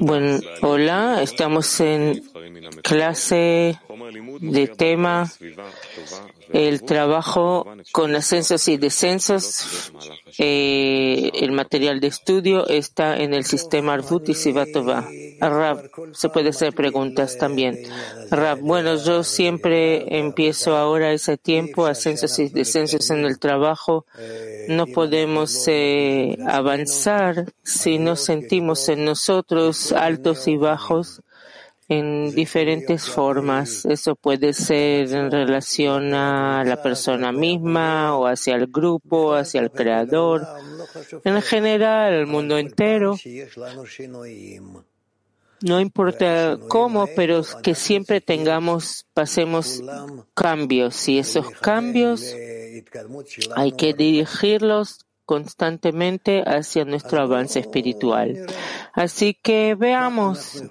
Bueno, hola, estamos en clase de tema el trabajo con ascensos y descensos. Eh, el material de estudio está en el sistema Arvut y Sivatova. Rab, se puede hacer preguntas también. Rab, bueno, yo siempre empiezo ahora ese tiempo, ascensos y descensos en el trabajo. No podemos eh, avanzar si no sentimos en nosotros altos y bajos en diferentes formas. Eso puede ser en relación a la persona misma o hacia el grupo, hacia el creador. En general, el mundo entero. No importa cómo, pero que siempre tengamos, pasemos cambios y esos cambios hay que dirigirlos constantemente hacia nuestro avance espiritual. Así que veamos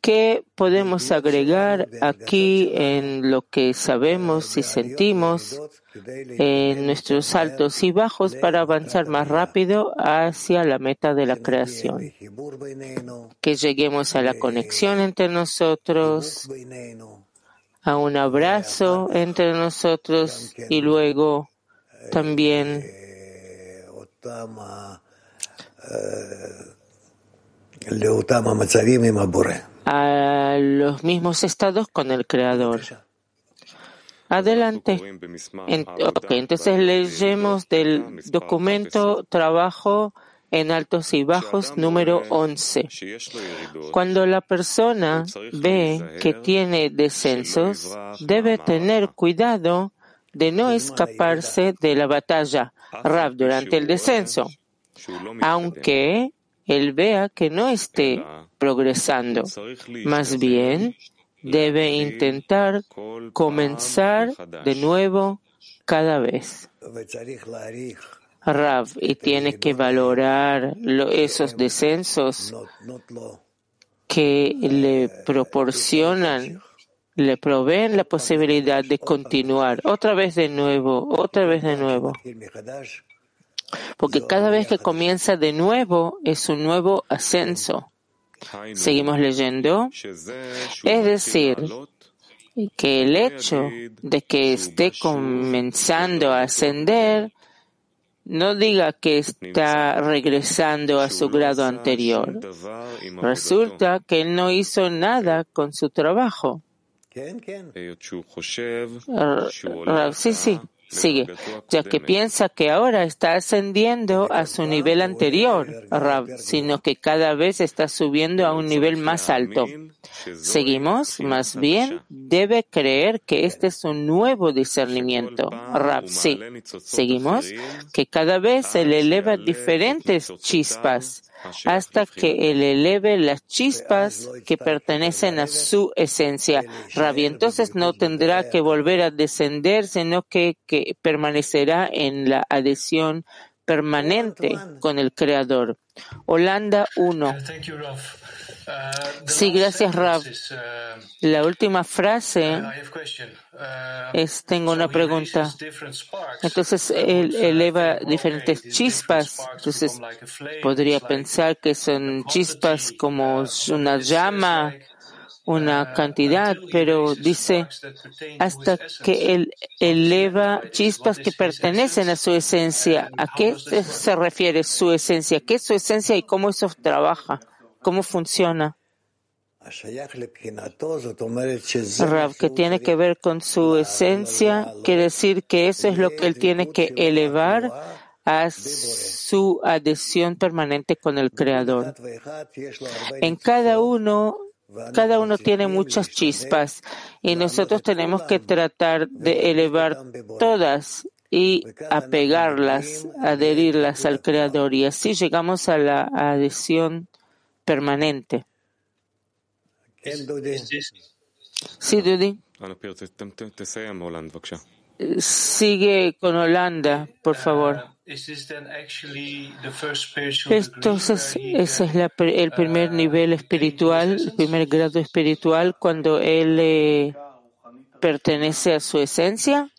qué podemos agregar aquí en lo que sabemos y sentimos en nuestros altos y bajos para avanzar más rápido hacia la meta de la creación. Que lleguemos a la conexión entre nosotros, a un abrazo entre nosotros y luego también a los mismos estados con el Creador. Adelante. entonces leemos del documento Trabajo en altos y bajos número 11. Cuando la persona ve que tiene descensos, debe tener cuidado de no escaparse de la batalla Rab durante el descenso, aunque él vea que no esté progresando. Más bien, debe intentar comenzar de nuevo cada vez. Rav, y tiene que valorar esos descensos que le proporcionan, le proveen la posibilidad de continuar otra vez de nuevo, otra vez de nuevo. Porque cada vez que comienza de nuevo es un nuevo ascenso. Seguimos leyendo. Es decir, que el hecho de que esté comenzando a ascender no diga que está regresando a su grado anterior. Resulta que él no hizo nada con su trabajo. Sí, sí. Sigue, ya que piensa que ahora está ascendiendo a su nivel anterior, sino que cada vez está subiendo a un nivel más alto. Seguimos, más bien, debe creer que este es un nuevo discernimiento. Rab, sí. Seguimos, que cada vez se le eleva diferentes chispas hasta que él eleve las chispas que pertenecen a su esencia. Rabbi entonces no tendrá que volver a descender, sino que, que permanecerá en la adhesión permanente con el Creador. Holanda 1. Sí, gracias, Rab. La última frase es, tengo una pregunta. Entonces, él eleva diferentes chispas. Entonces, podría pensar que son chispas como una llama, una cantidad, pero dice hasta que él eleva chispas que pertenecen a su esencia. ¿A qué se refiere su esencia? ¿Qué es su esencia y cómo eso trabaja? Cómo funciona. Rab, que tiene que ver con su esencia, quiere decir que eso es lo que él tiene que elevar a su adhesión permanente con el Creador. En cada uno, cada uno tiene muchas chispas y nosotros tenemos que tratar de elevar todas y apegarlas, adherirlas al Creador y así llegamos a la adhesión permanente. Sí, Dudy. Sigue con Holanda, por favor. Entonces, ese es el primer nivel espiritual, el primer grado espiritual, cuando él eh, pertenece a su esencia.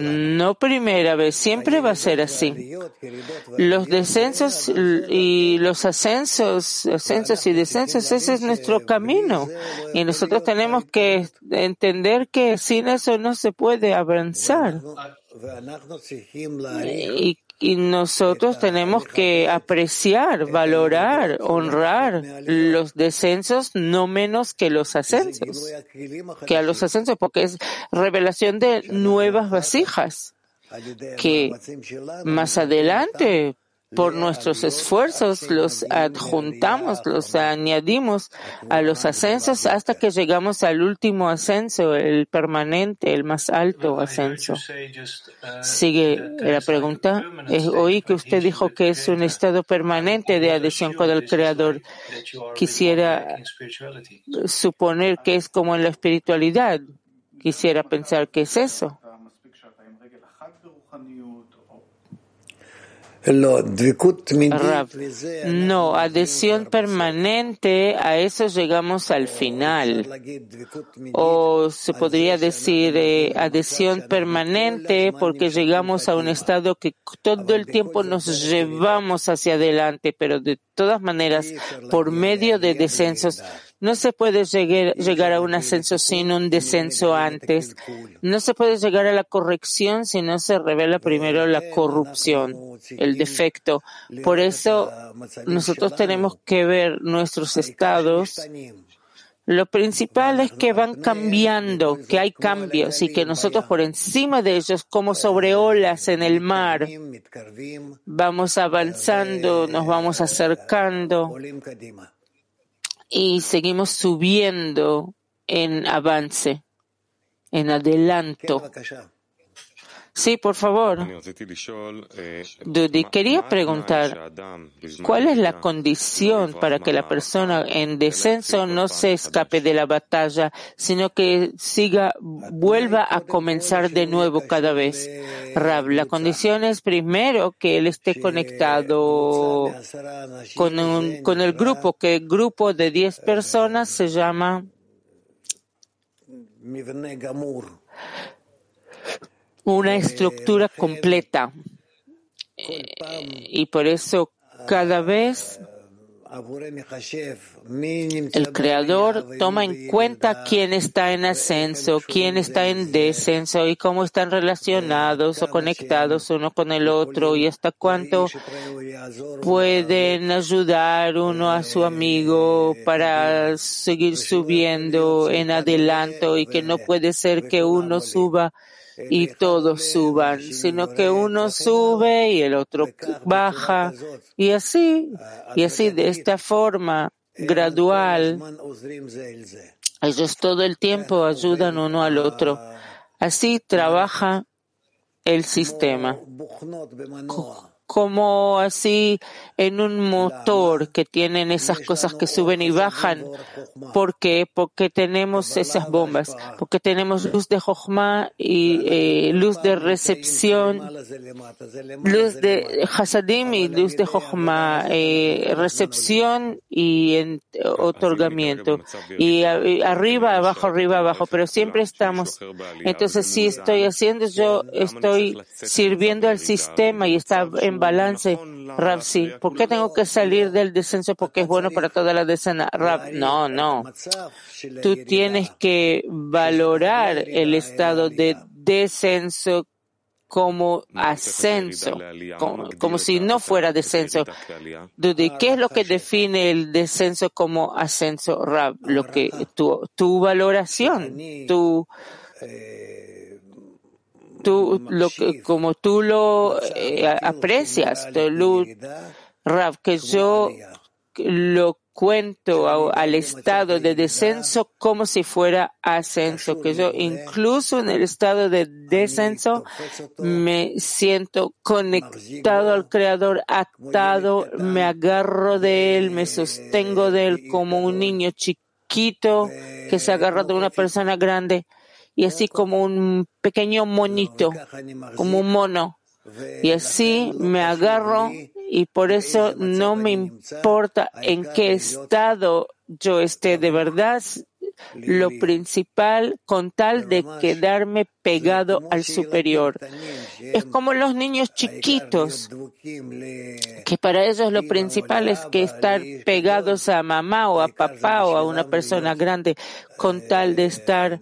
No primera vez, siempre va a ser así. Los descensos y los ascensos, ascensos y descensos, ese es nuestro camino. Y nosotros tenemos que entender que sin eso no se puede avanzar. Y y nosotros tenemos que apreciar, valorar, honrar los descensos no menos que los ascensos, que a los ascensos, porque es revelación de nuevas vasijas que más adelante por nuestros esfuerzos los adjuntamos, los añadimos a los ascensos hasta que llegamos al último ascenso, el permanente, el más alto ascenso. Sigue la pregunta. Oí que usted dijo que es un estado permanente de adhesión con el Creador. Quisiera suponer que es como en la espiritualidad. Quisiera pensar que es eso. No, adhesión permanente, a eso llegamos al final. O se podría decir eh, adhesión permanente porque llegamos a un estado que todo el tiempo nos llevamos hacia adelante, pero de todas maneras, por medio de descensos, no se puede llegar, a un ascenso sin un descenso antes. No se puede llegar a la corrección si no se revela primero la corrupción, el defecto. Por eso nosotros tenemos que ver nuestros estados. Lo principal es que van cambiando, que hay cambios y que nosotros por encima de ellos, como sobre olas en el mar, vamos avanzando, nos vamos acercando y seguimos subiendo en avance, en adelanto. Sí, por favor. Dudi, quería preguntar, ¿cuál es la condición para que la persona en descenso no se escape de la batalla, sino que siga, vuelva a comenzar de nuevo cada vez? Rab, la condición es primero que él esté conectado con, con el grupo, que el grupo de 10 personas se llama una estructura completa. y por eso cada vez el creador toma en cuenta quién está en ascenso, quién está en descenso y cómo están relacionados o conectados uno con el otro y hasta cuánto pueden ayudar uno a su amigo para seguir subiendo en adelanto y que no puede ser que uno suba y todos suban, sino que uno sube y el otro baja y así, y así de esta forma gradual. Ellos todo el tiempo ayudan uno al otro. Así trabaja el sistema como así en un motor que tienen esas cosas que suben y bajan. ¿Por qué? Porque tenemos esas bombas, porque tenemos luz de Jochma y eh, luz de recepción, luz de Hasadim y luz de Jochma, eh, recepción y en, otorgamiento. Y, arriba, abajo, arriba, abajo, pero siempre estamos. Entonces, si estoy haciendo, yo estoy sirviendo al sistema y está en balance. Rab, sí. ¿Por qué tengo que salir del descenso? Porque es bueno para toda la decena. Rab, no, no. Tú tienes que valorar el estado de descenso como ascenso, como, si no fuera descenso. ¿qué es lo que define el descenso como ascenso, Rab? Lo que tu, tu valoración, tu tú lo como tú lo eh, aprecias, Rav, que yo lo cuento al estado de descenso como si fuera ascenso, que yo incluso en el estado de descenso me siento conectado al Creador, atado, me agarro de Él, me sostengo de Él como un niño chiquito que se agarra de una persona grande y así como un pequeño monito, como un mono. Y así me agarro y por eso no me importa en qué estado yo esté de verdad, lo principal con tal de quedarme pegado al superior. Es como los niños chiquitos, que para ellos lo principal es que estar pegados a mamá o a papá o a una persona grande con tal de estar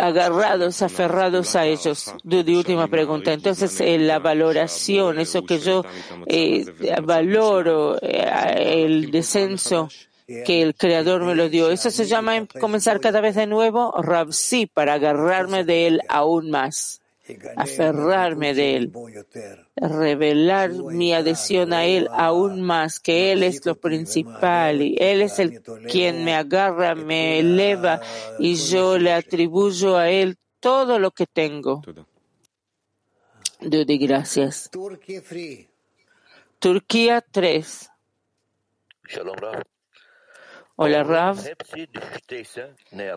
agarrados, aferrados a ellos. De, última pregunta. Entonces, eh, la valoración, eso que yo eh, valoro, eh, el descenso que el Creador me lo dio, eso se llama comenzar cada vez de nuevo, Rabsi, para agarrarme de él aún más aferrarme de Él, revelar mi adhesión a Él aún más, que Él es lo principal y Él es el quien me agarra, me eleva y yo le atribuyo a Él todo lo que tengo. Dudy, gracias. Turquía 3. Hola Rav.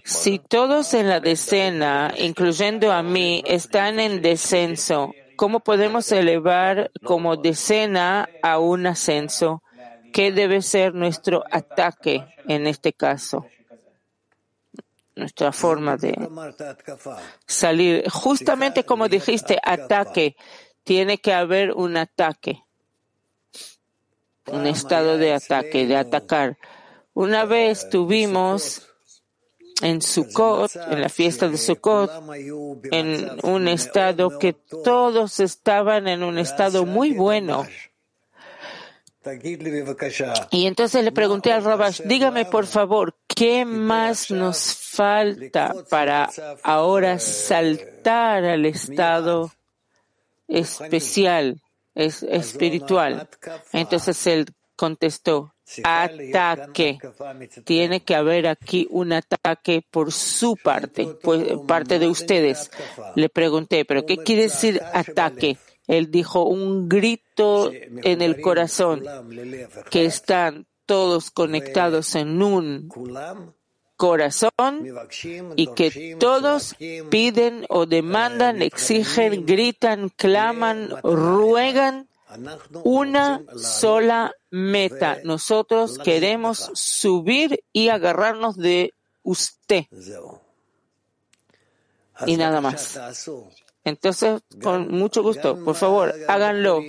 Si todos en la decena, incluyendo a mí, están en descenso, ¿cómo podemos elevar como decena a un ascenso? ¿Qué debe ser nuestro ataque en este caso? Nuestra forma de salir. Justamente como dijiste, ataque. Tiene que haber un ataque. Un estado de ataque, de atacar. Una vez tuvimos en Sukkot, en la fiesta de Sukkot, en un estado que todos estaban en un estado muy bueno. Y entonces le pregunté al Rabash, dígame por favor, ¿qué más nos falta para ahora saltar al estado especial, es, espiritual? Entonces él contestó, ataque. Tiene que haber aquí un ataque por su parte, pues, parte de ustedes. Le pregunté, ¿pero qué quiere decir ataque? Él dijo un grito en el corazón, que están todos conectados en un corazón y que todos piden o demandan, exigen, gritan, claman, ruegan una sola meta. Nosotros queremos subir y agarrarnos de usted. Y nada más. Entonces, con mucho gusto, por favor, háganlo.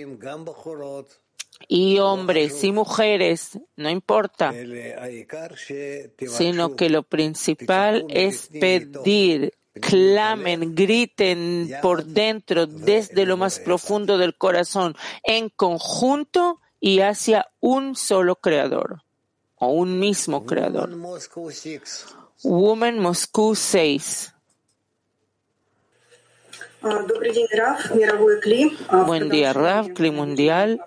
Y hombres y mujeres, no importa, sino que lo principal es pedir clamen, griten por dentro, desde lo más profundo del corazón, en conjunto y hacia un solo creador o un mismo creador. Woman Moscú 6. Buen día, Rav, Cli Mundial.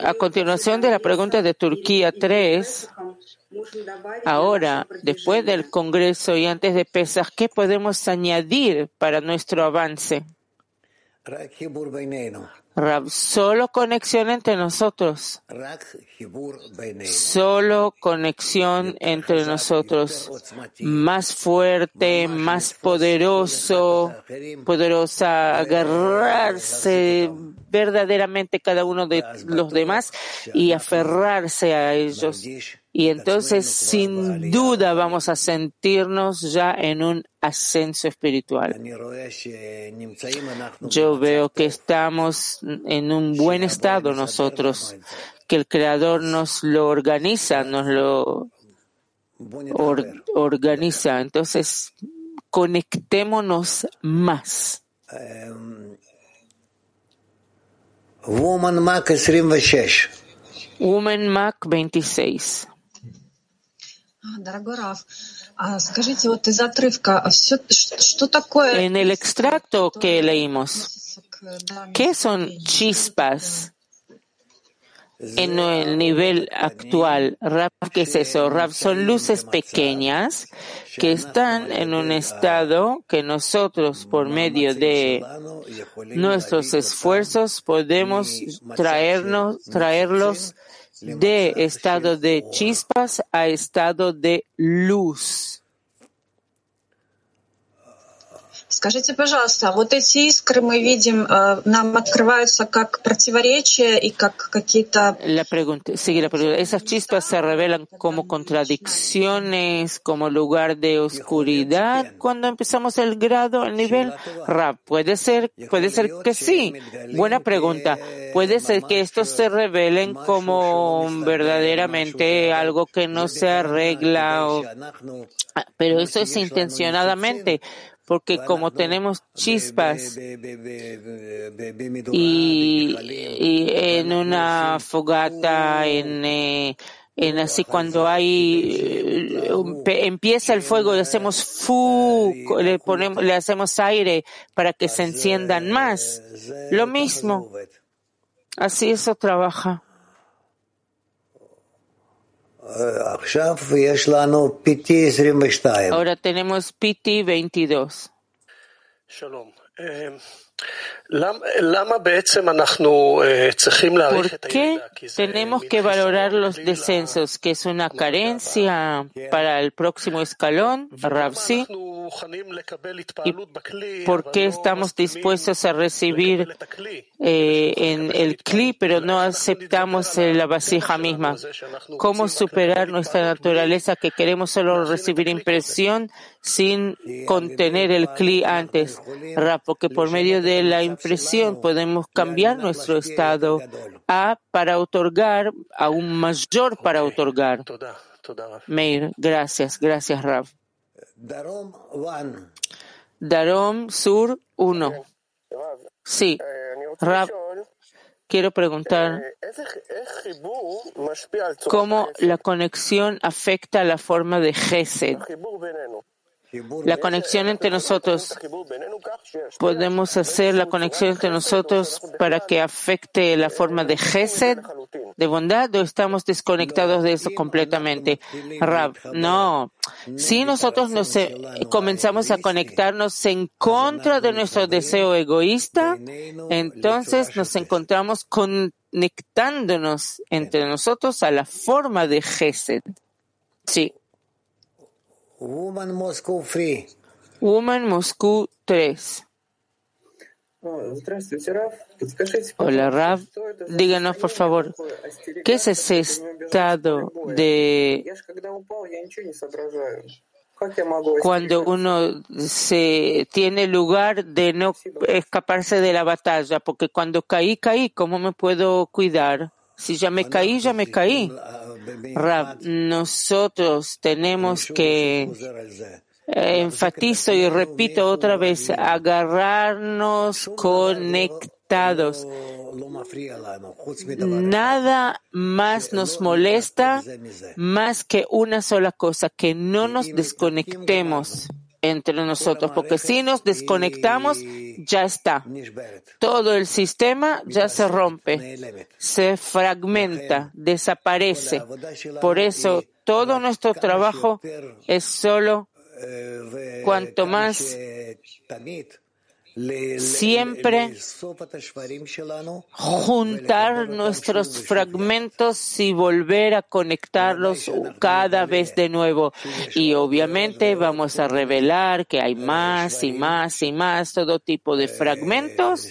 a continuación de la pregunta de Turquía 3, Ahora, después del Congreso y antes de Pesach, ¿qué podemos añadir para nuestro avance? solo conexión entre nosotros. Solo conexión entre nosotros. Más fuerte, más poderoso, poderosa, agarrarse verdaderamente cada uno de los demás y aferrarse a ellos. Y entonces, sin duda, vamos a sentirnos ya en un ascenso espiritual. Yo veo que estamos en un buen estado nosotros, que el Creador nos lo organiza, nos lo organiza. Entonces, conectémonos más. Woman Mac 26. Woman Mac 26. En el extracto que leímos, ¿qué son chispas en el nivel actual? ¿qué es eso? son luces pequeñas que están en un estado que nosotros, por medio de nuestros esfuerzos, podemos traernos, traerlos de estado de chispas a estado de luz. Скажите, пожалуйста, вот эти искры мы видим, нам открываются как противоречия и как какие-то... La pregunta, sigue la pregunta. Esas chispas se revelan como contradicciones, como lugar de oscuridad cuando empezamos el grado, el nivel Rab. Puede ser, puede ser que sí. Buena pregunta. Puede ser que estos se revelen como verdaderamente algo que no se arregla o pero eso es intencionadamente porque como tenemos chispas y, en una fogata, en, eh, en así cuando hay empieza el fuego y hacemos fu, le ponemos, le hacemos aire para que se enciendan más. Lo mismo. Así eso trabaja. Ahora tenemos PT 22. ¿Por qué tenemos que valorar los descensos, que es una carencia para el próximo escalón, Ravsi? ¿Y por qué estamos dispuestos a recibir eh, en el CLI, pero no aceptamos la vasija misma? ¿Cómo superar nuestra naturaleza que queremos solo recibir impresión sin contener el CLI antes? porque por medio de la impresión podemos cambiar nuestro estado a para otorgar, aún mayor para otorgar. Meir, gracias, gracias Rav. Darom Sur 1. Sí, Rav, quiero preguntar cómo la conexión afecta la forma de Gesed. La conexión entre nosotros. Podemos hacer la conexión entre nosotros para que afecte la forma de Gesed, de bondad, o estamos desconectados de eso completamente. Rab, no. Si nosotros nos eh, comenzamos a conectarnos en contra de nuestro deseo egoísta, entonces nos encontramos conectándonos entre nosotros a la forma de Gesed. Sí. Woman Moscow Free. Woman Moscow 3. Hola, Rav. Díganos, por favor, ¿qué es ese estado de cuando uno se tiene lugar de no escaparse de la batalla? Porque cuando caí, caí, ¿cómo me puedo cuidar? Si ya me caí, ya me caí. Rab, nosotros tenemos que, enfatizo y repito otra vez, agarrarnos conectados. Nada más nos molesta más que una sola cosa, que no nos desconectemos entre nosotros, porque si nos desconectamos, ya está. Todo el sistema ya se rompe, se fragmenta, desaparece. Por eso todo nuestro trabajo es solo cuanto más siempre juntar nuestros fragmentos y volver a conectarlos cada vez de nuevo. Y obviamente vamos a revelar que hay más y más y más todo tipo de fragmentos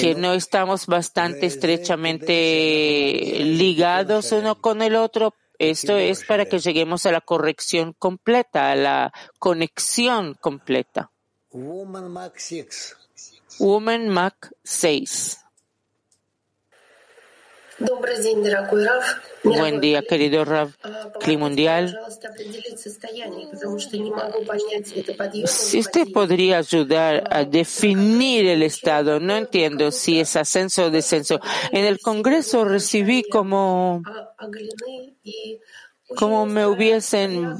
que no estamos bastante estrechamente ligados uno con el otro, esto es para que lleguemos a la corrección completa, a la conexión completa. Woman Mac 6. Woman Mac 6. Buen día, querido Rav Mundial. Si usted podría ayudar a definir el estado, no entiendo si es ascenso o descenso. En el Congreso recibí como como me hubiesen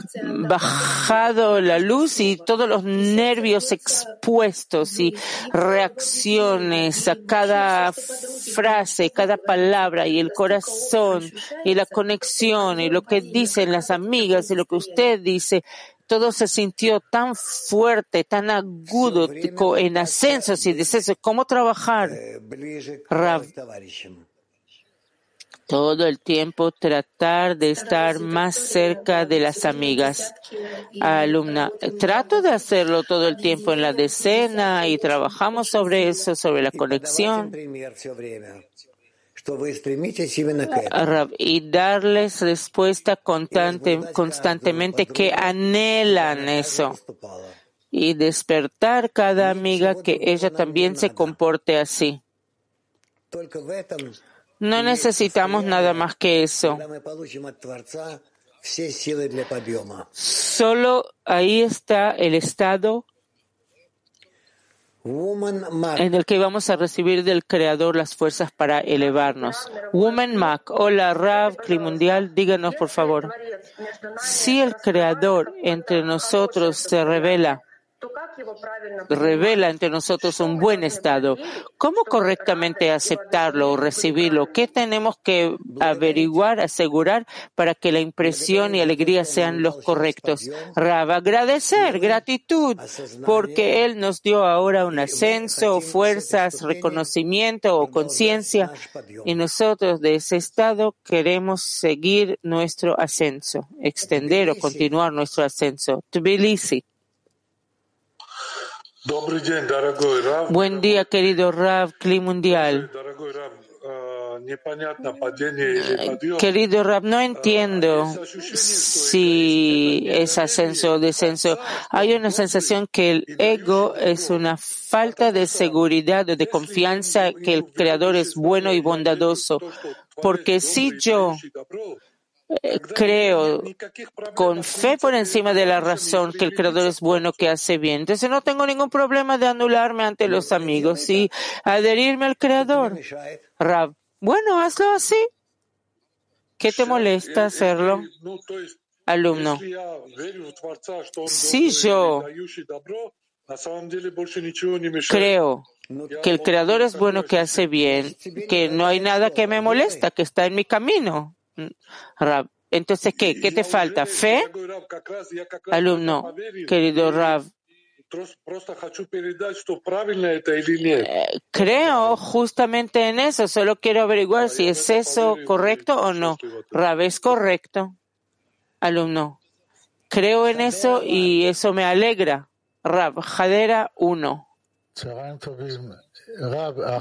bajado la luz y todos los nervios expuestos y reacciones a cada frase, cada palabra y el corazón y la conexión y lo que dicen las amigas y lo que usted dice. Todo se sintió tan fuerte, tan agudo, en ascensos y descensos. ¿Cómo trabajar? Todo el tiempo tratar de estar más cerca de las amigas. Alumna, trato de hacerlo todo el tiempo en la decena y trabajamos sobre eso, sobre la conexión. Y darles respuesta constante, constantemente que anhelan eso. Y despertar cada amiga que ella también se comporte así. No necesitamos nada más que eso. Solo ahí está el estado en el que vamos a recibir del Creador las fuerzas para elevarnos. Woman Mac, hola Rav, Mundial, díganos por favor. Si el Creador entre nosotros se revela, revela entre nosotros un buen estado. ¿Cómo correctamente aceptarlo o recibirlo? ¿Qué tenemos que averiguar, asegurar para que la impresión y alegría sean los correctos? Rab, agradecer, gratitud, porque Él nos dio ahora un ascenso, fuerzas, reconocimiento o conciencia y nosotros de ese estado queremos seguir nuestro ascenso, extender o continuar nuestro ascenso. Tbilisi. Buen día, querido Rav, Cli Mundial. Querido Rab, no entiendo si es ascenso o descenso. Hay una sensación que el ego es una falta de seguridad o de confianza que el Creador es bueno y bondadoso. Porque si yo creo con fe por encima de la razón que el Creador es bueno, que hace bien. Entonces no tengo ningún problema de anularme ante los amigos y adherirme al Creador. Rab, bueno, hazlo así. ¿Qué te molesta hacerlo? Alumno. Si yo creo que el Creador es bueno, que hace bien, que no hay nada que me molesta, que está en mi camino. Rab. Entonces, ¿qué? ¿Qué te falta? ¿Fe? Alumno, querido Rab. Eh, creo justamente en eso, solo quiero averiguar si es eso correcto o no. Rab, es correcto. Alumno, creo en eso y eso me alegra. Rab, Jadera 1.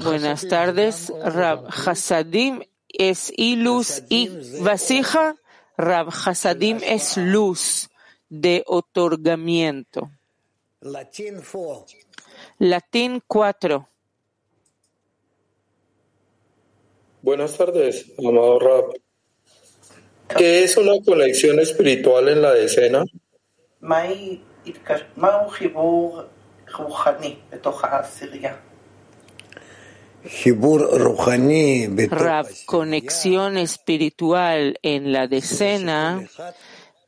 Buenas tardes, Rab. Hasadim es y luz y vasija, Rab Hasadim es luz de otorgamiento. Latín 4. Buenas tardes, amado Rab. ¿Qué es una conexión espiritual en la decena? Rab, conexión espiritual en la decena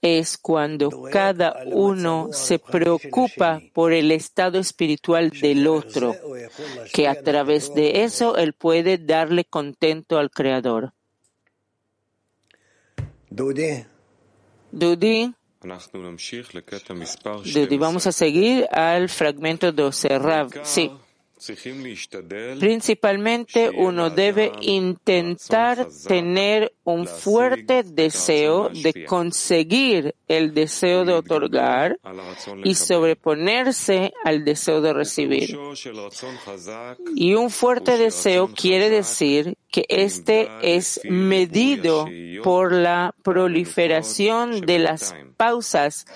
es cuando cada uno se preocupa por el estado espiritual del otro, que a través de eso él puede darle contento al Creador. Dudi. Dudi. Dudi, vamos a seguir al fragmento 12. Rab, sí. Principalmente uno debe intentar tener un fuerte deseo de conseguir el deseo de otorgar y sobreponerse al deseo de recibir. Y un fuerte deseo quiere decir que este es medido por la proliferación de las pausas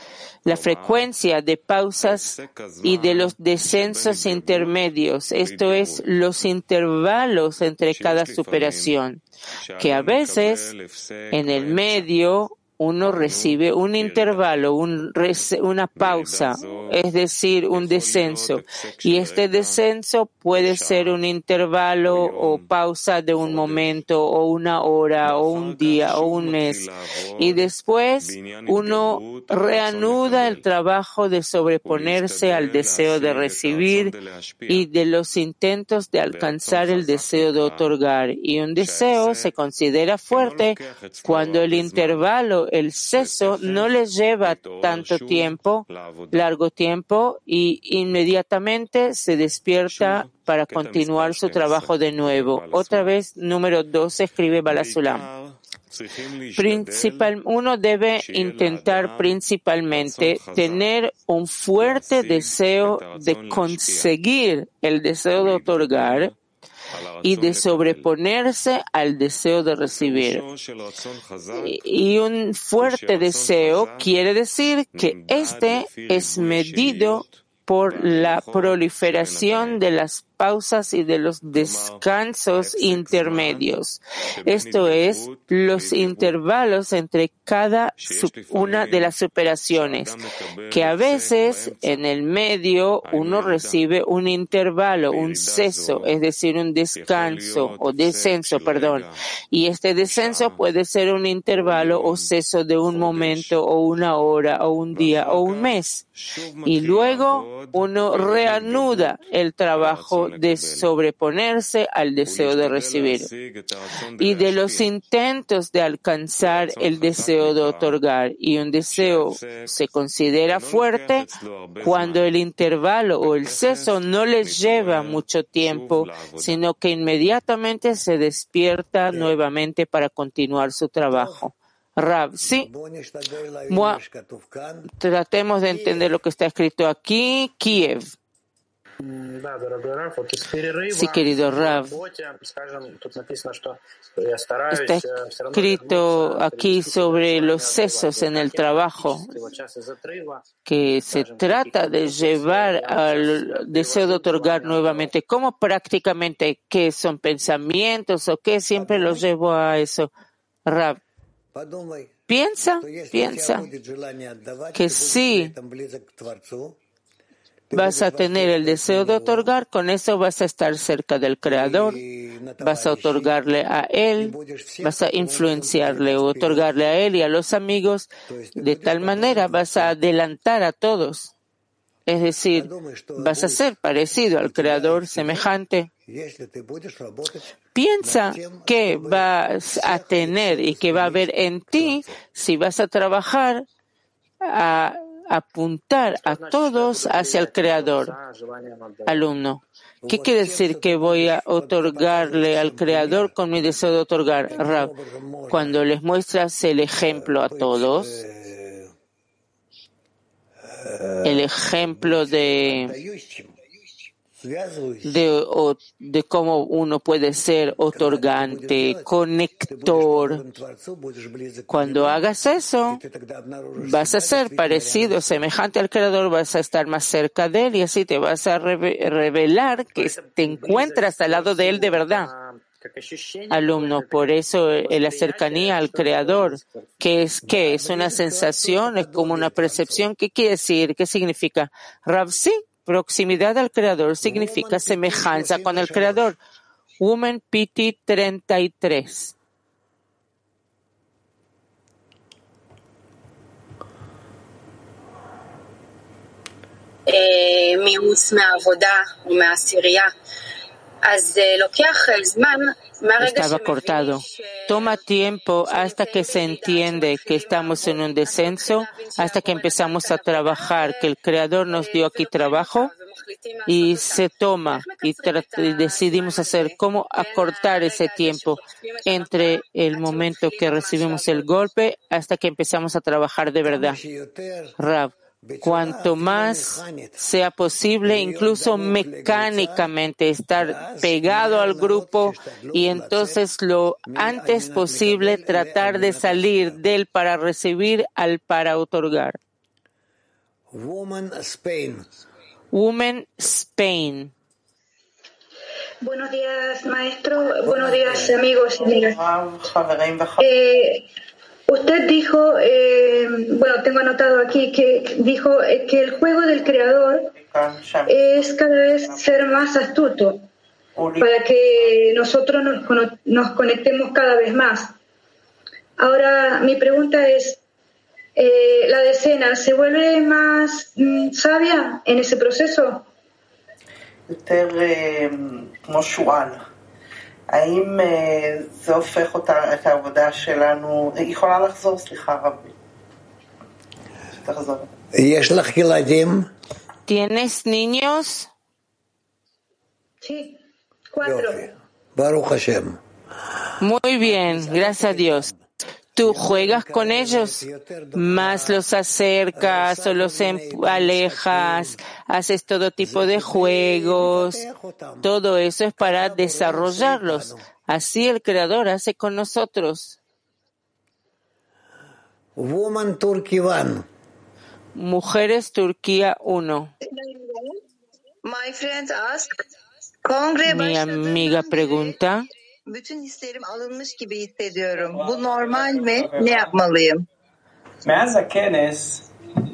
la frecuencia de pausas y de los descensos intermedios, esto es, los intervalos entre cada superación, que a veces en el medio uno recibe un intervalo, una pausa, es decir, un descenso. Y este descenso puede ser un intervalo o pausa de un momento o una hora o un día o un mes. Y después uno reanuda el trabajo de sobreponerse al deseo de recibir y de los intentos de alcanzar el deseo de otorgar. Y un deseo se considera fuerte cuando el intervalo el seso no les lleva tanto tiempo, largo tiempo, y inmediatamente se despierta para continuar su trabajo de nuevo. Otra vez, número 12, escribe Balasulam. Principal, uno debe intentar principalmente tener un fuerte deseo de conseguir el deseo de otorgar y de sobreponerse al deseo de recibir. Y un fuerte deseo quiere decir que este es medido por la proliferación de las pausas y de los descansos intermedios. Esto es, los intervalos entre cada una de las operaciones, que a veces en el medio uno recibe un intervalo, un ceso, es decir, un descanso o descenso, perdón. Y este descenso puede ser un intervalo o ceso de un momento o una hora o un día o un mes. Y luego uno reanuda el trabajo de sobreponerse al deseo de recibir y de los intentos de alcanzar el deseo de otorgar. Y un deseo se considera fuerte cuando el intervalo o el ceso no les lleva mucho tiempo, sino que inmediatamente se despierta nuevamente para continuar su trabajo. Rab, sí. Tratemos de entender lo que está escrito aquí. Kiev. Sí, querido Rav. Está escrito aquí sobre los sesos en el trabajo, que se trata de llevar al deseo de otorgar nuevamente. ¿Cómo prácticamente qué son pensamientos o qué? Siempre los llevo a eso. Rav. Piensa, piensa que sí vas a tener el deseo de otorgar, con eso vas a estar cerca del Creador, vas a otorgarle a Él, vas a influenciarle o otorgarle a Él y a los amigos, de tal manera vas a adelantar a todos. Es decir, vas a ser parecido al Creador, semejante. Piensa que vas a tener y que va a haber en ti si vas a trabajar a apuntar a todos hacia el Creador. Alumno, ¿qué quiere decir que voy a otorgarle al Creador con mi deseo de otorgar? Rab, cuando les muestras el ejemplo a todos, el ejemplo de de, de cómo uno puede ser otorgante, conector. Cuando hagas eso, vas a ser parecido, semejante al Creador, vas a estar más cerca de Él y así te vas a revelar que te encuentras al lado de Él de verdad. Alumno, por eso eh, la cercanía al Creador, que es que es una sensación, es como una percepción. ¿Qué quiere decir? ¿Qué significa? Rav, Proximidad al Creador significa semejanza con el Creador. Woman PT 33. Eh, estaba cortado. Toma tiempo hasta que se entiende que estamos en un descenso, hasta que empezamos a trabajar, que el Creador nos dio aquí trabajo y se toma y, decidimos hacer cómo acortar ese tiempo entre el momento que recibimos el golpe hasta que empezamos a trabajar de verdad. Rab cuanto más sea posible, incluso mecánicamente, estar pegado al grupo y entonces lo antes posible tratar de salir del para recibir al para otorgar. Woman Spain. Woman Spain. Buenos días, maestro. Buenos días, amigos y amigas. Eh, Usted dijo, eh, bueno, tengo anotado aquí que dijo eh, que el juego del creador es cada vez ser más astuto para que nosotros nos, conectemos cada vez más. Ahora, mi pregunta es, eh, ¿la decena se vuelve más mm, sabia en ese proceso? האם זה הופך אותה, את העבודה שלנו, היא יכולה לחזור, סליחה רבי. שתחזור. יש לך ילדים? ¿Tienes niños? Sí, cuatro. יופי. ברוך השם. Muy bien, gracias a Dios. Tú juegas con ellos, más los acercas o los em- alejas, haces todo tipo de juegos. Todo eso es para desarrollarlos. Así el Creador hace con nosotros. Woman Turkey One. Mujeres Turquía 1. My friend asked, kongre Mi amiga pregunta,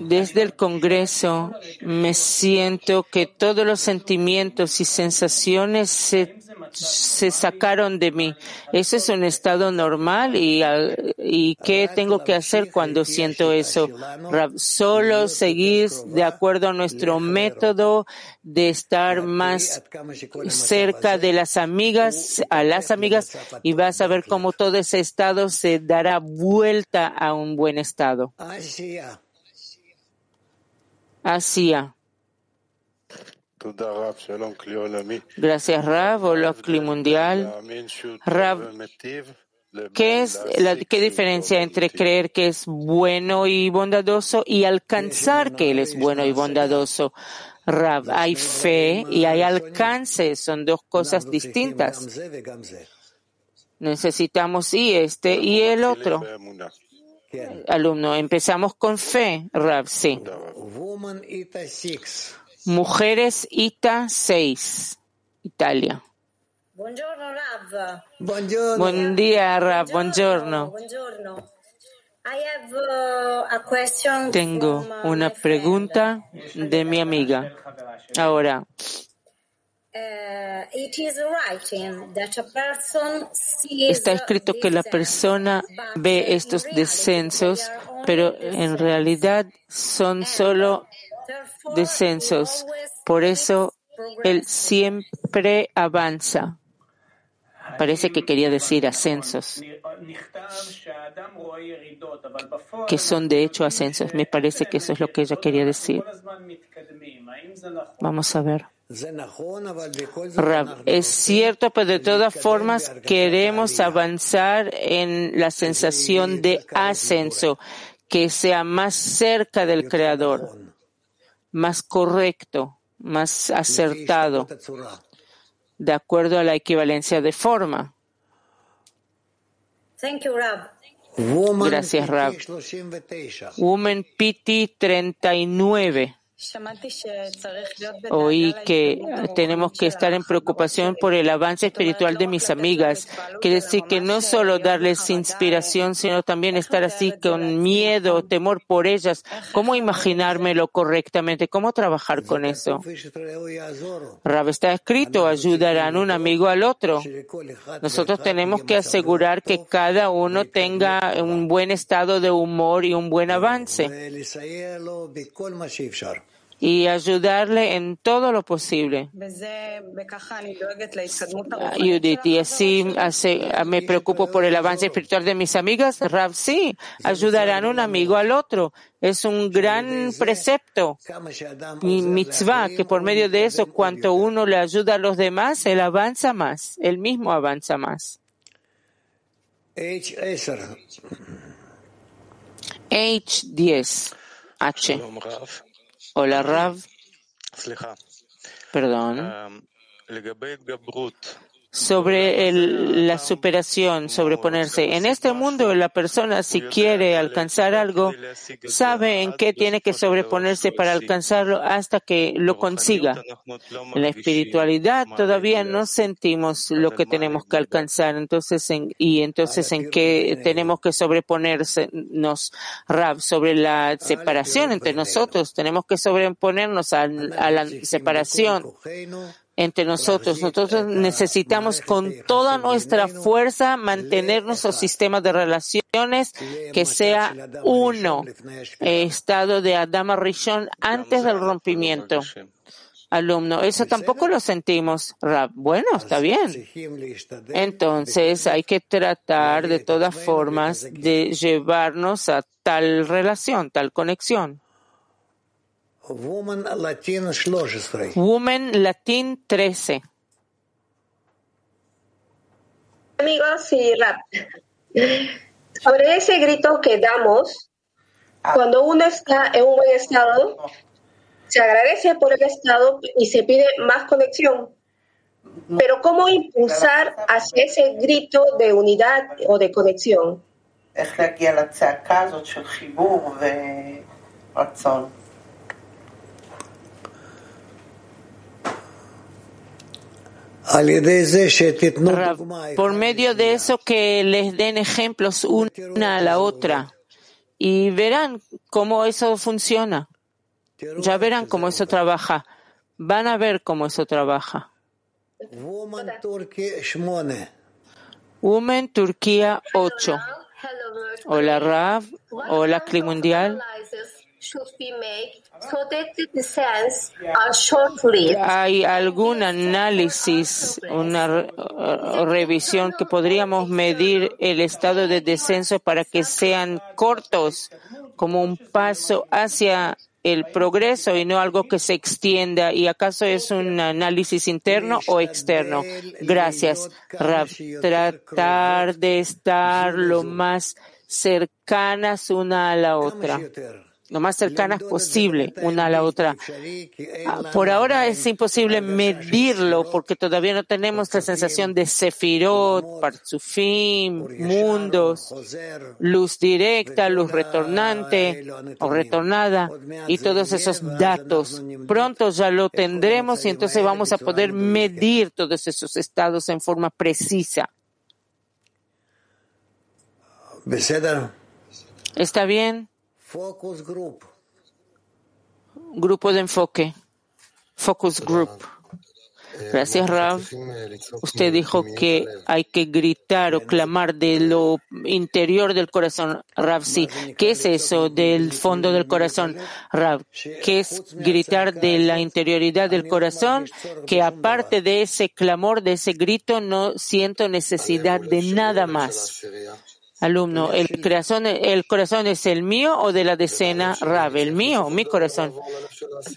desde el Congreso me siento que todos los sentimientos y sensaciones se se sacaron de mí. ¿Eso es un estado normal? ¿Y, ¿Y qué tengo que hacer cuando siento eso? Solo seguir de acuerdo a nuestro método de estar más cerca de las amigas, a las amigas, y vas a ver cómo todo ese estado se dará vuelta a un buen estado. Asia. Gracias, Rav, Olokli Mundial. Rav, ¿qué es la qué diferencia entre creer que es bueno y bondadoso y alcanzar que él es bueno y bondadoso? Rav, hay fe y hay alcance, son dos cosas distintas. Necesitamos y este y el otro. Alumno, empezamos con fe, Rav, sí. Mujeres ITA 6, Italia. Buongiorno Rav. Buongiorno. Buen día, Rav, buongiorno. Buongiorno. I have uh, a question Tengo from, uh, una pregunta de mi amiga. Ahora, Uh, it is writing that a person sees está escrito que la persona ve in estos reality descensos, they are only pero en realidad son solo descensos. Por eso él siempre avanza. Parece que quería decir ascensos, que son de hecho ascensos. Me parece que eso es lo que ella quería decir. Vamos a ver. Es cierto, pero de todas formas queremos avanzar en la sensación de ascenso, que sea más cerca del Creador más correcto, más acertado, de acuerdo a la equivalencia de forma. Gracias, Rab. Woman PT 39. Oí que tenemos que estar en preocupación por el avance espiritual de mis amigas. Quiere decir que no solo darles inspiración, sino también estar así con miedo, temor por ellas. ¿Cómo imaginármelo correctamente? ¿Cómo trabajar con eso? Rab está escrito, ayudarán un amigo al otro. Nosotros tenemos que asegurar que cada uno tenga un buen estado de humor y un buen avance y ayudarle en todo lo posible. Ah, Judith, y así hace, ah, me preocupo por el avance espiritual de mis amigas. Rav, sí, ayudarán un amigo al otro. Es un gran precepto y mitzvah que por medio de eso, cuanto uno le ayuda a los demás, él avanza más, él mismo avanza más. H10. H. Hola, Rav. Perdón sobre el, la superación, sobreponerse. En este mundo, la persona, si quiere alcanzar algo, sabe en qué tiene que sobreponerse para alcanzarlo hasta que lo consiga. En la espiritualidad todavía no sentimos lo que tenemos que alcanzar, entonces en, y entonces en qué tenemos que sobreponernos, Rab, sobre la separación entre nosotros. Tenemos que sobreponernos a la separación entre nosotros. Nosotros necesitamos con toda nuestra fuerza mantener nuestro sistema de relaciones que sea uno, eh, estado de Adama Rishon antes del rompimiento. Alumno, eso tampoco lo sentimos. Rab, bueno, está bien. Entonces hay que tratar de todas formas de llevarnos a tal relación, tal conexión. Woman Latin 13. Woman Latin 13. Amigos y rap. Sobre ese grito que damos, cuando uno está en un buen estado, se agradece por el estado y se pide más conexión. Pero ¿cómo impulsar hacia ese grito de unidad o de conexión? Por medio de eso que les den ejemplos una a la otra y verán cómo eso funciona. Ya verán cómo eso trabaja. Van a ver cómo eso trabaja. Woman Turkey 8. Women Turquía 8. Hola Rav, hola Clima Mundial. ¿Hay algún análisis, una re- eh, revisión que podríamos medir el estado de descenso para que sean cortos como un paso hacia el progreso y no algo que se extienda? ¿Y acaso es un análisis interno o externo? Gracias. Tratar de estar lo más cercanas una a la otra lo más cercanas posible una a la otra. Ah, por ahora es imposible medirlo porque todavía no tenemos la sensación de Sefirot, Parzufim, mundos, luz directa, luz retornante o retornada y todos esos datos. Pronto ya lo tendremos y entonces vamos a poder medir todos esos estados en forma precisa. ¿Está bien? Focus group. Grupo de enfoque. Focus Group. Gracias, Rav. Usted dijo que hay que gritar o clamar de lo interior del corazón. Rav, sí. ¿Qué es eso del fondo del corazón? Rav, ¿qué es gritar de la interioridad del corazón? Que aparte de ese clamor, de ese grito, no siento necesidad de nada más. Alumno, ¿el corazón, ¿el corazón es el mío o de la decena Rav? El mío, mi corazón.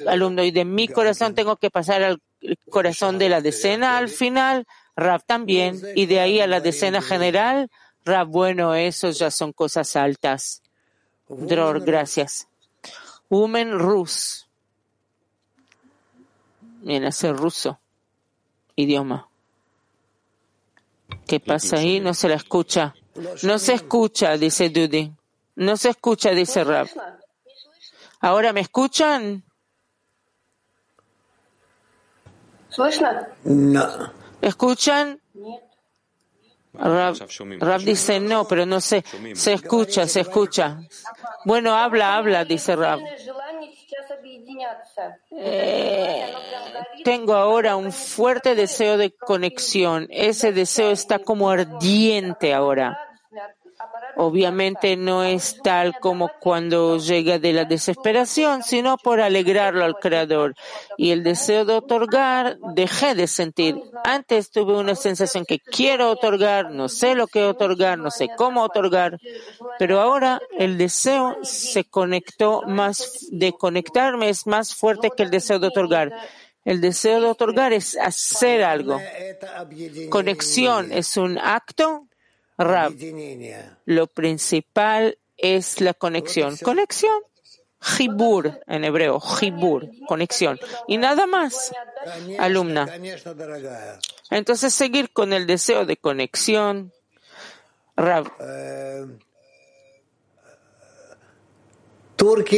Alumno, ¿y de mi corazón tengo que pasar al corazón de la decena al final? Rav también. Y de ahí a la decena general, Rav, bueno, eso ya son cosas altas. Dror, gracias. Woman Rus. Viene a ser ruso. Idioma. ¿Qué pasa ahí? No se la escucha. No se escucha, dice Dudy. No se escucha, dice Rab. ¿Ahora me escuchan? No. ¿Escuchan? Rab, Rab dice no, pero no sé. Se escucha, se escucha. Bueno, habla, habla, dice Rab. Eh, tengo ahora un fuerte deseo de conexión. Ese deseo está como ardiente ahora. Obviamente no es tal como cuando llega de la desesperación, sino por alegrarlo al Creador. Y el deseo de otorgar dejé de sentir. Antes tuve una sensación que quiero otorgar, no sé lo que otorgar, no sé cómo otorgar, pero ahora el deseo se conectó más, de conectarme es más fuerte que el deseo de otorgar. El deseo de otorgar es hacer algo. Conexión es un acto. Rab, lo principal es la conexión. Conexión. Jibur en hebreo, jibur, conexión. Y nada más. Alumna. Entonces seguir con el deseo de conexión. Rab.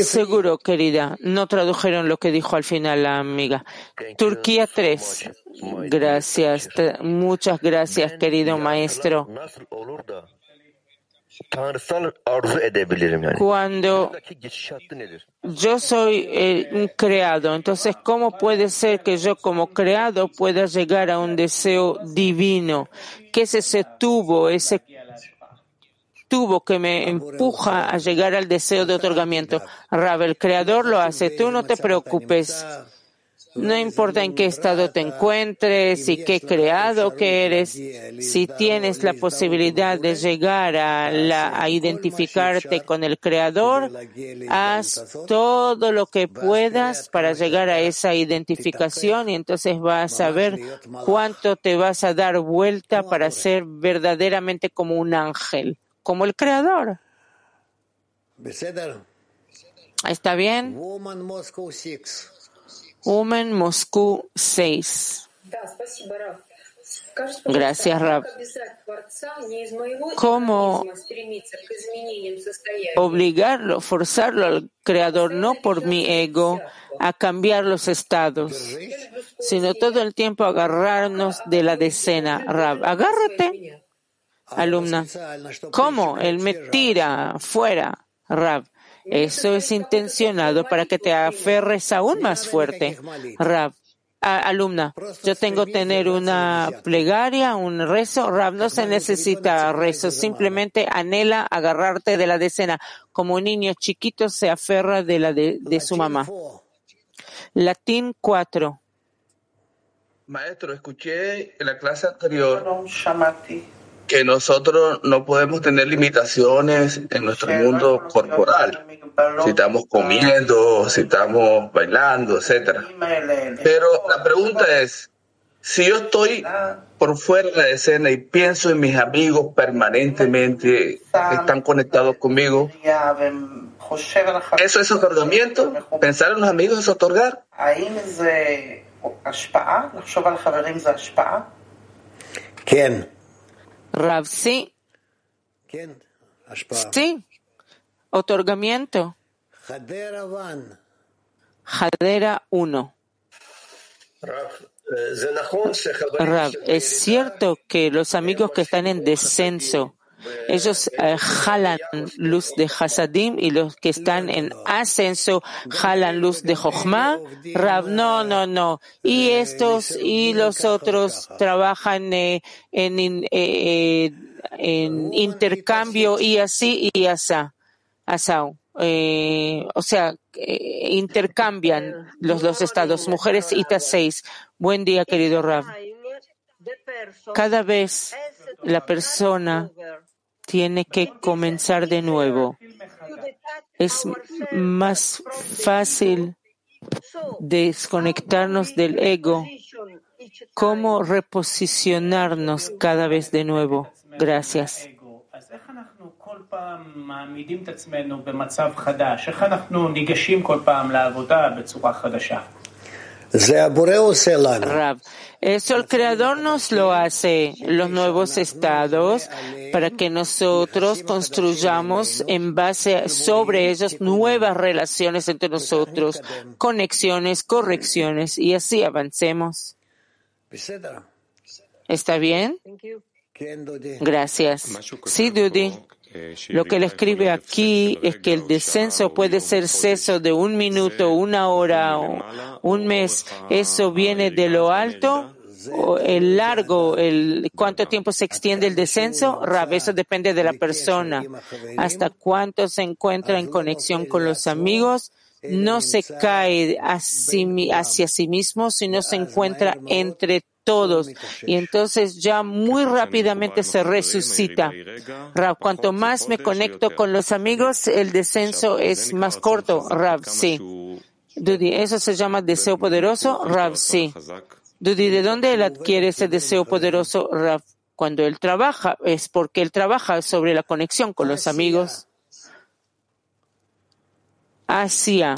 Seguro, querida. No tradujeron lo que dijo al final la amiga. Turquía 3. Gracias. Muchas gracias, querido maestro. Cuando yo soy eh, un creado, entonces, ¿cómo puede ser que yo como creado pueda llegar a un deseo divino? ¿Qué es ese tubo, ese tubo que me empuja a llegar al deseo de otorgamiento? Rab, el creador lo hace, tú no te preocupes. No importa en qué estado te encuentres y qué creado que eres, si tienes la posibilidad de llegar a, la, a identificarte con el Creador, haz todo lo que puedas para llegar a esa identificación y entonces vas a ver cuánto te vas a dar vuelta para ser verdaderamente como un ángel, como el Creador. ¿Está bien? Woman Moscú 6. Gracias, Rab. ¿Cómo obligarlo, forzarlo al Creador, no por mi ego, a cambiar los estados, sino todo el tiempo agarrarnos de la decena? Rab, agárrate, alumna. ¿Cómo? Él me tira fuera, Rab. Eso es intencionado para que te aferres aún más fuerte. Rab, alumna, yo tengo que tener una plegaria, un rezo. Rab, no se necesita rezo, simplemente anhela agarrarte de la decena, como un niño chiquito se aferra de la de, de su mamá. Latín 4. Maestro, escuché en la clase anterior que nosotros no podemos tener limitaciones en nuestro mundo corporal, si estamos comiendo, si estamos bailando, etcétera. Pero la pregunta es, si yo estoy por fuera de la escena y pienso en mis amigos permanentemente que están conectados conmigo, ¿eso es otorgamiento? ¿Pensar en los amigos es otorgar? ¿Quién? Rav, sí. Sí. Otorgamiento. Jadera 1. Rav, es cierto que los amigos que están en descenso, ellos eh, jalan luz de Hasadim y los que están en ascenso jalan luz de Jochma. Rav, no, no, no. Y estos y los otros trabajan eh, en, eh, en intercambio y así y asá. Eh, o sea, intercambian los dos estados, mujeres y seis. Buen día, querido Rav. Cada vez la persona tiene que comenzar de nuevo. Es más fácil desconectarnos del ego. ¿Cómo reposicionarnos cada vez de nuevo? Gracias. Rab, eso el Creador nos lo hace, los nuevos estados, para que nosotros construyamos en base sobre ellos nuevas relaciones entre nosotros, conexiones, correcciones, y así avancemos. ¿Está bien? Gracias. Sí, Dudy. Lo que él escribe aquí es que el descenso puede ser ceso de un minuto, una hora, un mes. Eso viene de lo alto o el largo, el cuánto tiempo se extiende el descenso, Rab, eso depende de la persona. Hasta cuánto se encuentra en conexión con los amigos, no se cae hacia sí mismo, sino se encuentra entre todos. Y entonces ya muy rápidamente se resucita. Rab, cuanto más me conecto con los amigos, el descenso es más corto. Rab, sí. Dudi, ¿eso se llama deseo poderoso? Rab, sí. Dudi, ¿de dónde él adquiere ese deseo poderoso? Rab, cuando él trabaja, es porque él trabaja sobre la conexión con los amigos. Hacia.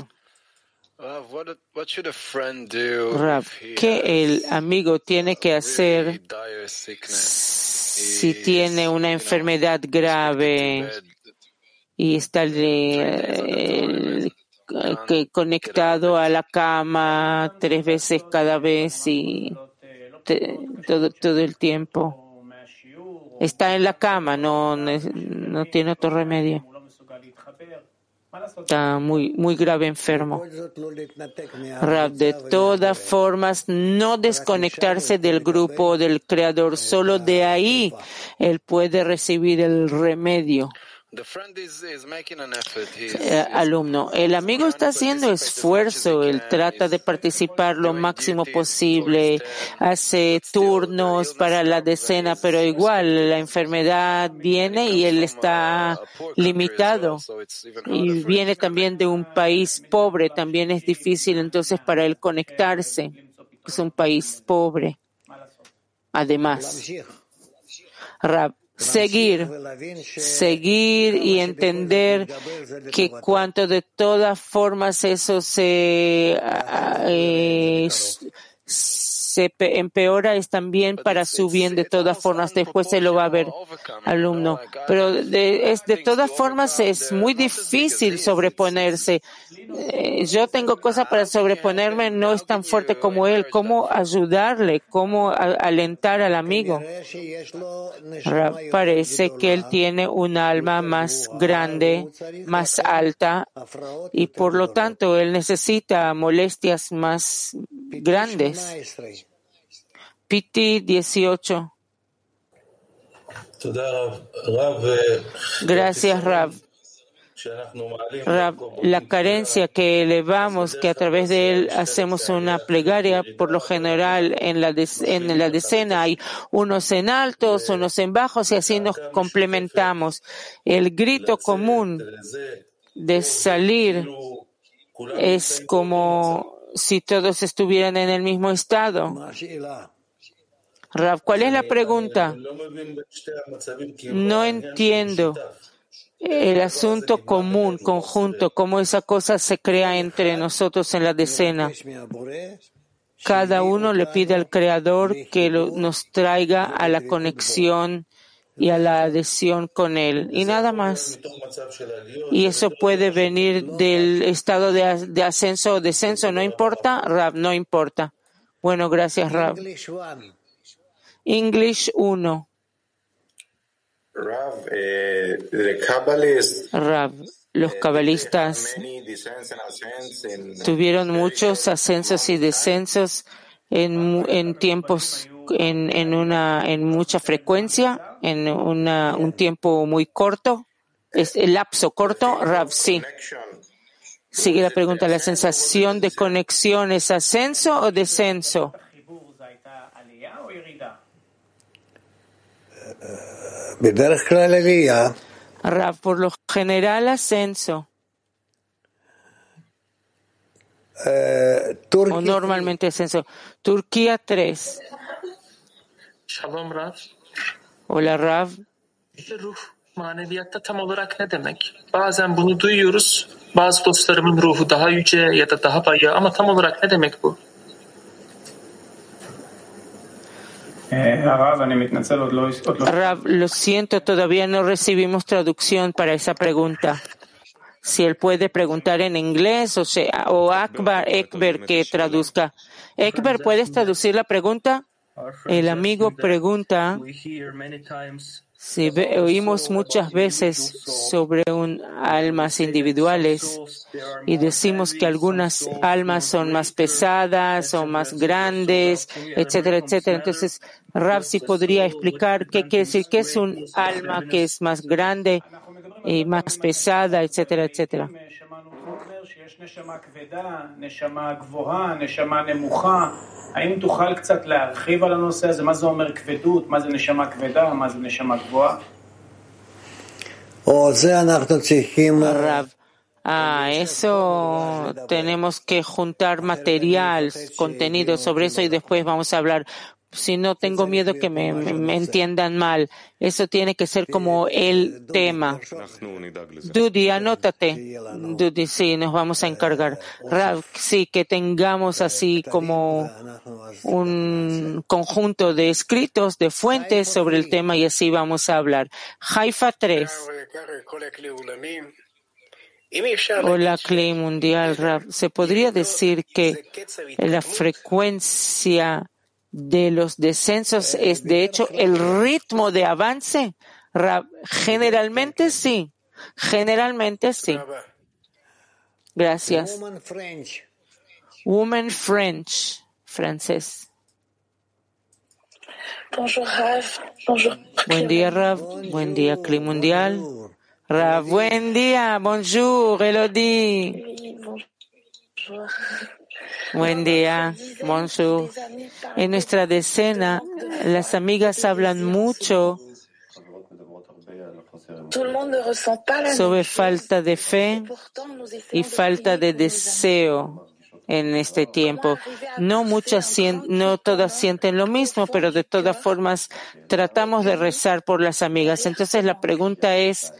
Rab, ¿qué el amigo tiene que hacer si tiene una enfermedad grave y está conectado a la cama tres veces cada vez y todo, todo el tiempo? Está en la cama, no, no tiene otro remedio está muy, muy grave enfermo. de todas formas, no desconectarse del grupo del Creador, solo de ahí él puede recibir el remedio. Eh, alumno, el amigo está haciendo esfuerzo, él trata de participar lo máximo posible, hace turnos para la decena, pero igual la enfermedad viene y él está limitado. Y viene también de un país pobre, también es difícil entonces para él conectarse. Es un país pobre. Además, Rab, seguir, seguir y entender que cuanto de todas formas eso se, eh, se empeora es también para su bien de todas formas. Después se lo va a ver alumno. Pero de, es, de todas formas es muy difícil sobreponerse. Eh, yo tengo cosas para sobreponerme, no es tan fuerte como él. ¿Cómo ayudarle? ¿Cómo alentar al amigo? Parece que él tiene un alma más grande, más alta, y por lo tanto él necesita molestias más grandes. Piti 18. Gracias, Rab. la carencia que elevamos, que a través de él hacemos una plegaria, por lo general en la, en la decena hay unos en altos, unos en bajos y así nos complementamos. El grito común de salir es como si todos estuvieran en el mismo estado. Rav, ¿cuál es la pregunta? No entiendo el asunto común, conjunto, cómo esa cosa se crea entre nosotros en la decena. Cada uno le pide al Creador que nos traiga a la conexión y a la adhesión con Él. Y nada más. Y eso puede venir del estado de, de ascenso o descenso. ¿No importa? Rab, no importa. Bueno, gracias, Rab. English 1. Rav, los cabalistas tuvieron muchos ascensos y descensos en, en tiempos, en, en, una, en mucha frecuencia, en una, un tiempo muy corto, es el lapso corto, Rav, sí. Sigue la pregunta, ¿la sensación de conexión es ascenso o descenso? por lo general ascenso. o normalmente ascenso. Turquía 3. Shalom Rav. Hola Rav. Ruh maneviyatta tam olarak ne demek? Bazen bunu duyuyoruz. Bazı dostlarımın ruhu daha yüce ya da daha bayı ama tam olarak ne demek bu? Rav, lo siento, todavía no recibimos traducción para esa pregunta. Si él puede preguntar en inglés o, sea, o Akbar, Ekber que traduzca. Ekber, ¿puedes traducir la pregunta? El amigo pregunta si oímos muchas veces sobre un, almas individuales y decimos que algunas almas son más pesadas o más grandes, etcétera, etcétera. Entonces, Rav si podría explicar qué quiere decir que es un alma que es más grande y más pesada, etcétera, etcétera. האם תוכל קצת להרחיב על הנושא הזה? מה זה אומר כבדות? מה זה נשמה כבדה? מה זה נשמה גבוהה? Ah, eso tenemos que juntar material, contenido sobre eso y después vamos a hablar si no tengo miedo que me, entiendan mal. Eso tiene que ser como el tema. Dudi, anótate. Dudi, sí, nos vamos a encargar. Rav, sí, que tengamos así como un conjunto de escritos, de fuentes sobre el tema y así vamos a hablar. Haifa 3. Hola, Clay Mundial, Rav. ¿Se podría decir que la frecuencia de los descensos es de hecho el ritmo de avance? Generalmente sí, generalmente sí. Gracias. Woman French, francés. Buen día, Rav. Buen día, Clima Mundial. Rav, buen día, bonjour, Elodie. Buen día, bonjour. En nuestra decena, las amigas hablan mucho sobre falta de fe y falta de deseo en este tiempo. No muchas, no todas sienten lo mismo, pero de todas formas tratamos de rezar por las amigas. Entonces la pregunta es,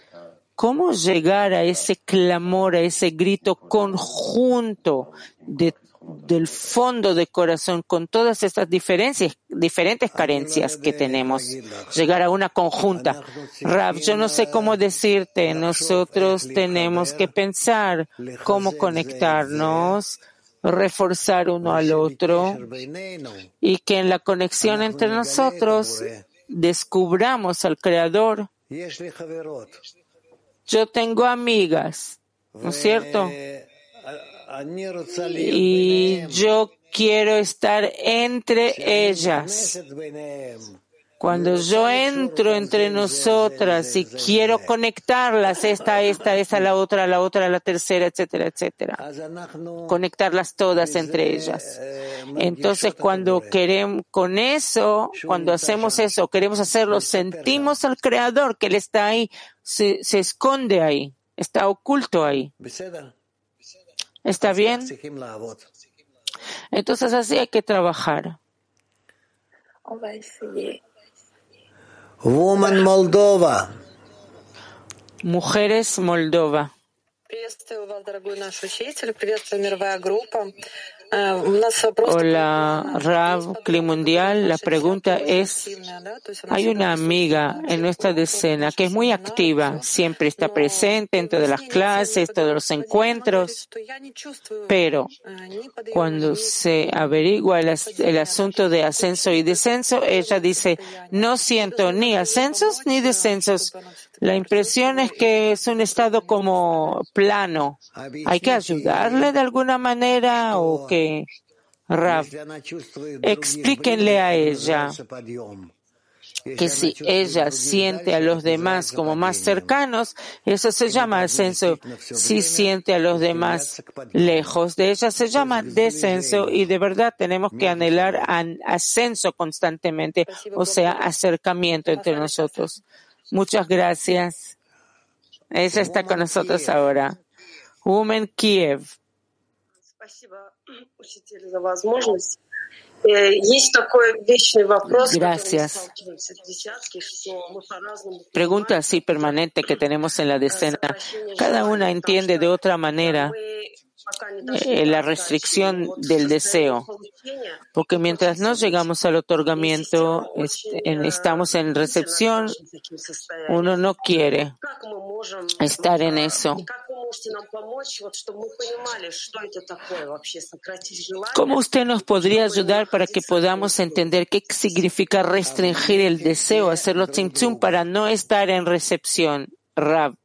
¿cómo llegar a ese clamor, a ese grito conjunto de del fondo de corazón con todas estas diferencias, diferentes carencias que tenemos, llegar a una conjunta. Rab, yo no sé cómo decirte, nosotros tenemos que pensar cómo conectarnos, reforzar uno al otro y que en la conexión entre nosotros descubramos al Creador. Yo tengo amigas, ¿no es cierto? Y yo quiero estar entre ellas. Cuando yo entro entre nosotras y quiero conectarlas, esta, esta, esta, la otra, la otra, la tercera, etcétera, etcétera, conectarlas todas entre ellas. Entonces, cuando queremos, con eso, cuando hacemos eso, queremos hacerlo, sentimos al Creador que Él está ahí, se, se esconde ahí, está oculto ahí. ¿Está bien? Entonces así hay que trabajar. Woman Moldova. Mujeres Moldova. Hola, Rav, Clima Mundial. La pregunta es, hay una amiga en nuestra decena que es muy activa, siempre está presente en todas las clases, todos los encuentros, pero cuando se averigua el, el asunto de ascenso y descenso, ella dice, no siento ni ascensos ni descensos. La impresión es que es un estado como plano. ¿Hay que ayudarle de alguna manera o que Rav, explíquenle a ella que si ella siente a los demás como más cercanos, eso se llama ascenso. Si siente a los demás lejos de ella, se llama descenso y de verdad tenemos que anhelar ascenso constantemente, o sea, acercamiento entre nosotros. Muchas gracias. Ella está con nosotros ahora. Woman Kiev. Gracias. Pregunta así permanente que tenemos en la decena. Cada una entiende de otra manera eh, la restricción del deseo, porque mientras no llegamos al otorgamiento, estamos en recepción, uno no quiere estar en eso. ¿Cómo usted nos podría ayudar para que podamos entender qué significa restringir el deseo, hacerlo tzimtzum para no estar en recepción? Rab,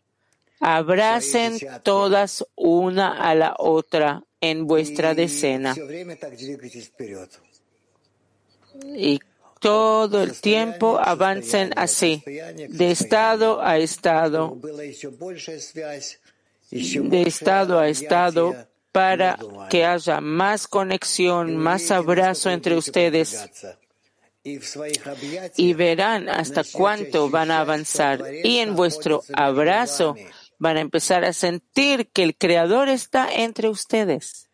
abracen todas una a la otra en vuestra decena. Y todo el tiempo avancen así, de estado a estado de estado a estado para que haya más conexión, más abrazo entre ustedes y verán hasta cuánto van a avanzar. Y en vuestro abrazo van a empezar a sentir que el Creador está entre ustedes.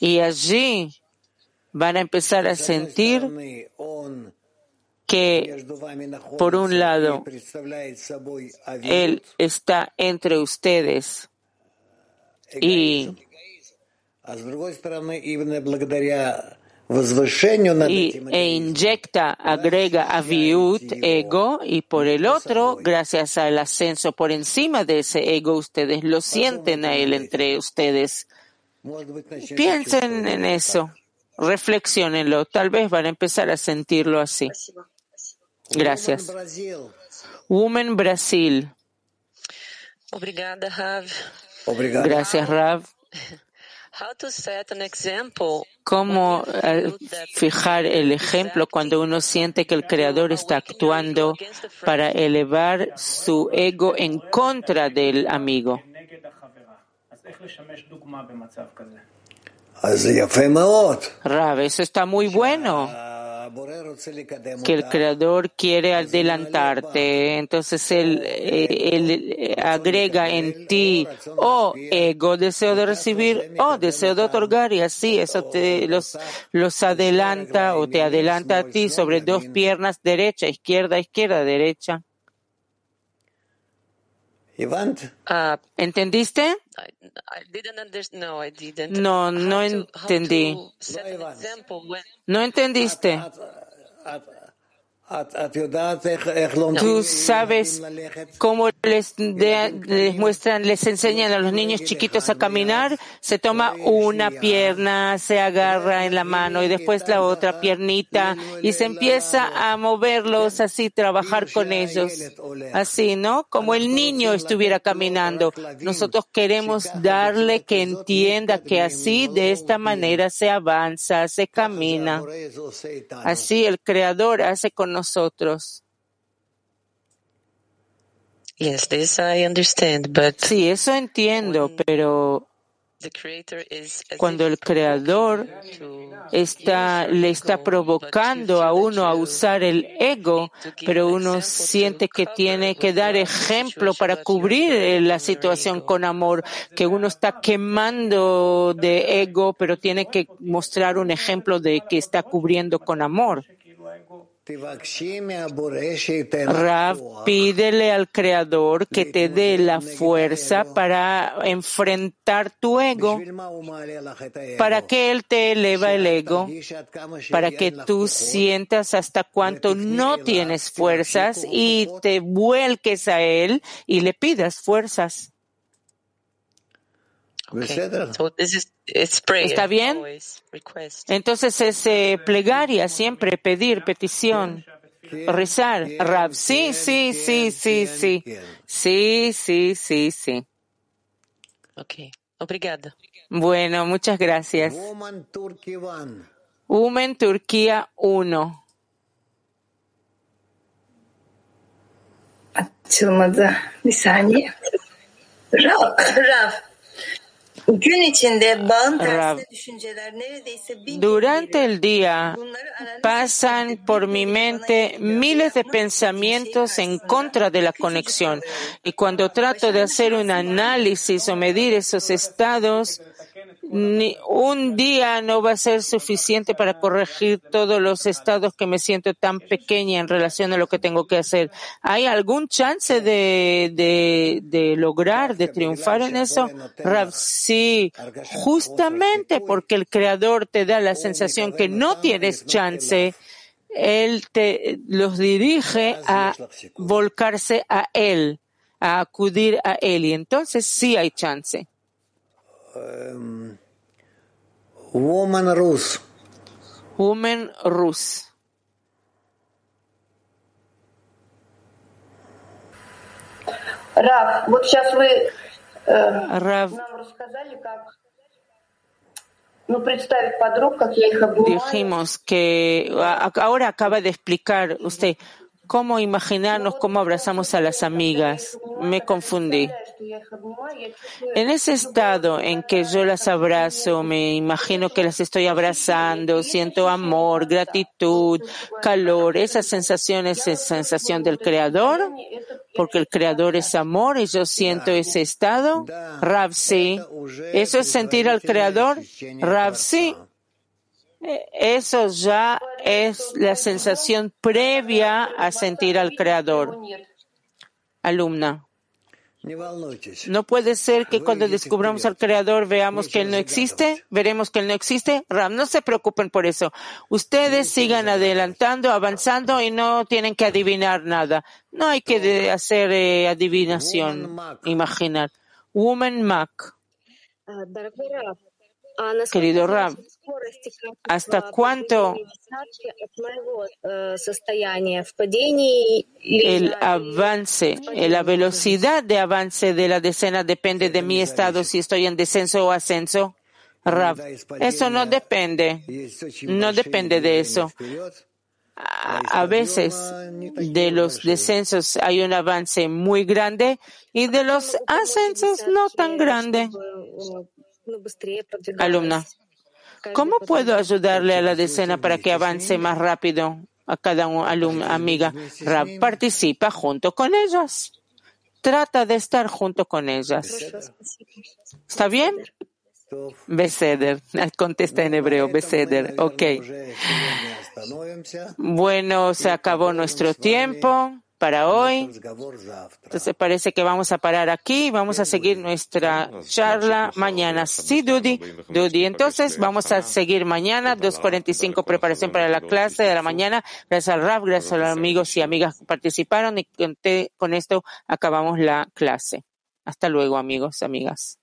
Y allí van a empezar a sentir que, por un lado, Él está entre ustedes y, e inyecta, agrega aviut, ego, y por el otro, gracias al ascenso por encima de ese ego, ustedes lo sienten a Él entre ustedes. Piensen en eso, reflexionenlo, tal vez van a empezar a sentirlo así. Gracias. Woman Brasil. Obrigada, Rav. Gracias, Rav. cómo eh, fijar el ejemplo cuando uno siente que el Creador está actuando para elevar su ego en contra del amigo. Rav, eso está muy bueno que el Creador quiere adelantarte, entonces él, él, agrega en ti o ego, deseo de recibir o deseo de otorgar y así eso te los, los adelanta o te adelanta a ti sobre dos piernas, derecha, izquierda, izquierda, derecha. ¿Entendiste? No, no entendí. No entendiste. Tú sabes cómo les, muestran, les enseñan a los niños chiquitos a caminar. Se toma una pierna, se agarra en la mano y después la otra piernita y se empieza a moverlos así, trabajar con ellos. Así, ¿no? Como el niño estuviera caminando. Nosotros queremos darle que entienda que así, de esta manera, se avanza, se camina. Así el Creador hace con nosotros. Yes, this I understand, but sí, eso entiendo, pero cuando el creador está, le está provocando a uno a usar el ego, pero uno siente que tiene que dar ejemplo para cubrir la situación con amor, que uno está quemando de ego, pero tiene que mostrar un ejemplo de que está cubriendo con amor. Rav, pídele al Creador que te dé la fuerza para enfrentar tu ego, para que Él te eleva el ego, para que tú sientas hasta cuánto no tienes fuerzas y te vuelques a Él y le pidas fuerzas. ¿Está bien? Entonces es eh, plegaria, siempre pedir, petición, rezar. Rab, sí, sí, sí, sí, sí. Sí, sí, sí, sí. Ok, obrigada. Bueno, muchas gracias. Women Turquía 1. Açılmadı. Bir saniye. Durante el día pasan por mi mente miles de pensamientos en contra de la conexión. y cuando trato de hacer un análisis o medir esos estados, un día no va a ser suficiente para corregir todos los estados que me siento tan pequeña en relación a lo que tengo que hacer. ¿Hay algún chance de, de, de lograr, de triunfar en eso? sí, justamente porque el creador te da la sensación que no tienes chance. Él te los dirige a volcarse a él, a acudir a él, y entonces sí hay chance Um, woman Rus. Woman Rus. Рав, вот сейчас вы э, Рав. нам рассказали, как ну, представить подруг, как я их обнимаю. Dijimos que ahora acaba de explicar usted cómo imaginarnos cómo abrazamos a las amigas. Me confundí. En ese estado en que yo las abrazo, me imagino que las estoy abrazando, siento amor, gratitud, calor. Esa sensación es sensación del Creador, porque el Creador es amor y yo siento ese estado. Rav, sí. ¿Eso es sentir al Creador? Rav, sí. Eso ya es la sensación previa a sentir al Creador. Alumna. No puede ser que cuando descubramos al Creador veamos que Él no existe, veremos que Él no existe. Ram, no se preocupen por eso. Ustedes sigan adelantando, avanzando y no tienen que adivinar nada. No hay que hacer eh, adivinación, imaginar. Woman Mac. Querido Ram, ¿hasta cuánto el avance, la velocidad de avance de la decena depende de mi estado si estoy en descenso o ascenso? Rav, eso no depende, no depende de eso. A veces de los descensos hay un avance muy grande y de los ascensos no tan grande. Alumna, ¿cómo puedo ayudarle a la decena para que avance más rápido a cada alumna, amiga? Participa junto con ellas. Trata de estar junto con ellas. ¿Está bien? Beseder. Contesta en hebreo. Beseder. Ok. Bueno, se acabó nuestro tiempo para hoy. Entonces parece que vamos a parar aquí. Vamos a seguir nuestra charla mañana. Sí, Dudi. Dudi. Entonces vamos a seguir mañana, 2.45, preparación para la clase de la mañana. Gracias al RAF, gracias a los amigos y amigas que participaron y con esto acabamos la clase. Hasta luego, amigos, amigas.